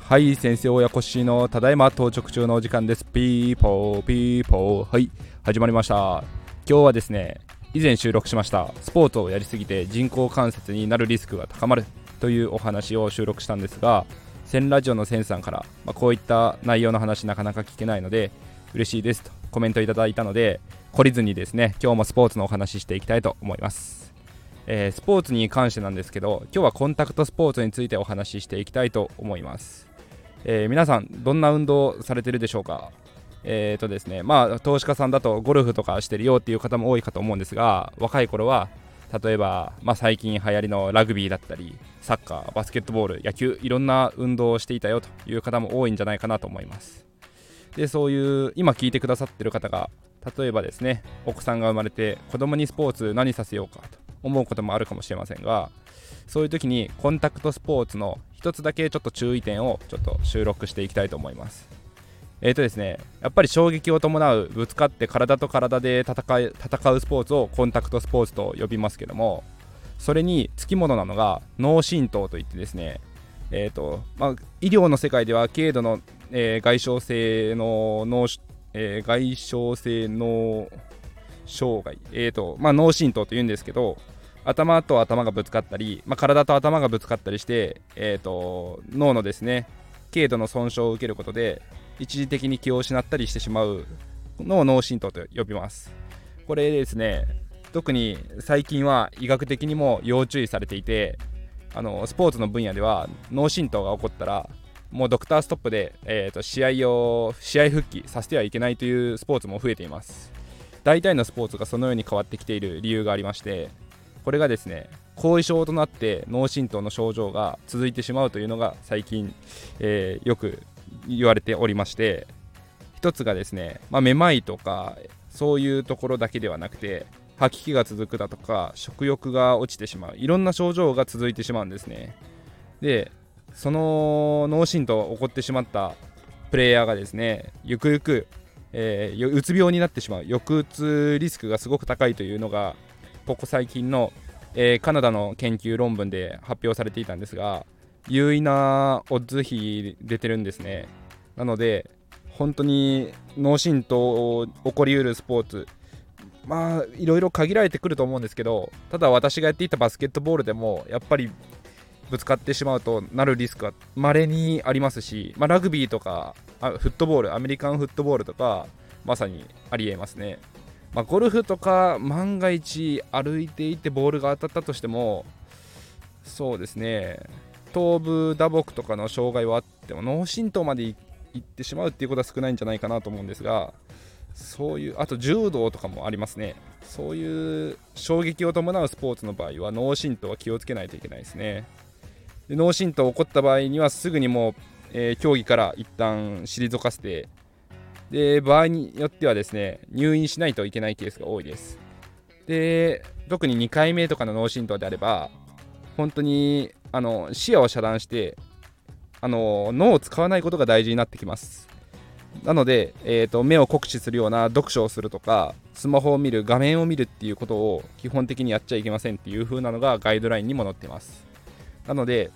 はい先生親子しのただいま到着中のお時間です。ピーポーピーポーはい始まりました。今日はですね以前収録しました。スポーツをやりすぎて人工関節になるリスクが高まるというお話を収録したんですがセンラジオのセンさんから、まあ、こういった内容の話なかなか聞けないので嬉しいですとコメントいただいたので懲りずにですね今日もスポーツのお話ししていきたいと思います。えー、スポーツに関してなんですけど今日はコンタクトスポーツについてお話ししていきたいと思います、えー、皆さんどんな運動されてるでしょうか？えーとですねまあ投資家さんだとゴルフとかしてるよっていう方も多いかと思うんですが若い頃は例えば、まあ、最近流行りのラグビーだったりサッカーバスケットボール野球いろんな運動をしていたよという方も多いんじゃないかなと思います。でそういう今聞いてくださってる方が例えばですねお子さんが生まれて子供にスポーツ何させようかと。思うこともあるかもしれませんがそういう時にコンタクトスポーツの一つだけちょっと注意点をちょっと収録していきたいと思います。えーとですね、やっぱり衝撃を伴うぶつかって体と体で戦い戦うスポーツをコンタクトスポーツと呼びますけどもそれにつきものなのが脳震盪といってですね、えーとまあ、医療の世界では軽度の、えー、外傷性の脳、えー、外傷性脳障害、えーとまあ、脳震盪というんですけど頭と頭がぶつかったり、まあ、体と頭がぶつかったりして、えーと脳のですね軽度の損傷を受けることで一時的に気を失ったりしてしまうのを脳震盪と呼びます。これですね特に最近は医学的にも要注意されていてあのスポーツの分野では脳震盪が起こったらもうドクターストップで、えーと、試合を試合復帰させてはいけないというスポーツも増えています。大体のスポーツがそのように変わってきている理由がありましてこれがですね後遺症となって脳震盪の症状が続いてしまうというのが最近、えー、よく言われておりまして一つがですね、まあ、めまいとかそういうところだけではなくて吐き気が続くだとか食欲が落ちてしまういろんな症状が続いてしまうんですね。でその脳震盪起こってしまったプレイヤーがですねゆくゆく、えー、うつ病になってしまう抑うつリスクがすごく高いというのがここ最近の、えー、カナダの研究論文で発表されていたんですが優位なオッズ比出てるんですね。なので本当に脳震盪起こりうるスポーツ。まあいろいろ限られてくると思うんですけどただ私がやっていたバスケットボールでもやっぱりぶつかってしまうとなるリスクは稀にありますし、まあ、ラグビーとかフットボールアメリカンフットボールとかまさにありえますね、まあ、ゴルフとか万が一歩いていてボールが当たったとしてもそうですね。頭部打撲とかの障害はあっても脳震盪までいってしまうっていうことは少ないんじゃないかなと思うんですがそういうあと柔道とかもありますね。そういう衝撃を伴うスポーツの場合は脳震盪は気をつけないといけないですね。脳震盪起こった場合にはすぐにもう、えー、競技から一旦退かせてで場合によってはですね入院しないといけないケースが多いです。で特に2回目とかの脳震盪であれば本当にあの視野を遮断してあの脳を使わないことが大事になってきます。なので、えーと、目を酷使するような読書をするとかスマホを見る画面を見るっていうことを基本的にやっちゃいけませんっていう風なのがガイドラインにも載ってます。なので、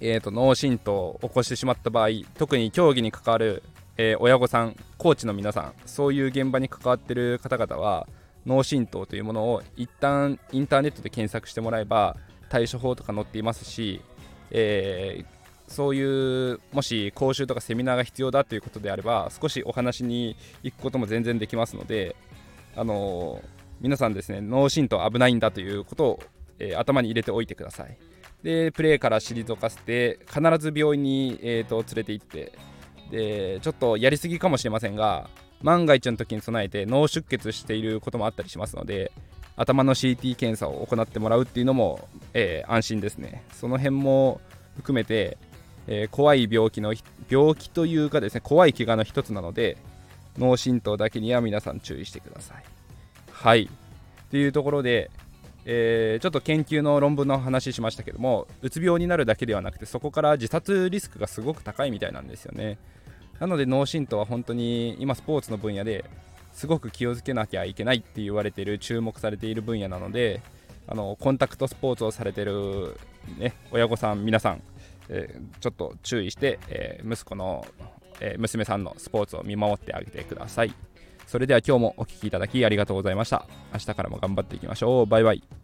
えーと、脳震盪を起こしてしまった場合特に競技に関わる、えー、親御さんコーチの皆さんそういう現場に関わってる方々は脳震盪というものを一旦インターネットで検索してもらえば対処法とか載っていますし、えー、そういうもし講習とかセミナーが必要だということであれば少しお話に行くことも全然できますので、あのー、皆さんですね脳震盪危ないんだということを、えー、頭に入れておいてください。でプレーから退かせて必ず病院に、えーと、連れて行ってでちょっとやりすぎかもしれませんが万が一の時に備えて脳出血していることもあったりしますので頭の CT 検査を行ってもらうっていうのも、えー、安心ですね。その辺も含めて、えー、怖い病気の病気というかですね怖い怪我の一つなので脳震盪だけには皆さん注意してください。はい。というところで、えー、ちょっと研究の論文の話しましたけどもうつ病になるだけではなくてそこから自殺リスクがすごく高いみたいなんですよね。なので脳震盪は本当に今スポーツの分野ですごく気をつけなきゃいけないって言われている注目されている分野なのであのコンタクトスポーツをされてる、ね、親御さん皆さん、えー、ちょっと注意して、えー、息子の、え娘さんのスポーツを見守ってあげてください。それでは今日もお聴きいただきありがとうございました。明日からも頑張っていきましょう。バイバイ。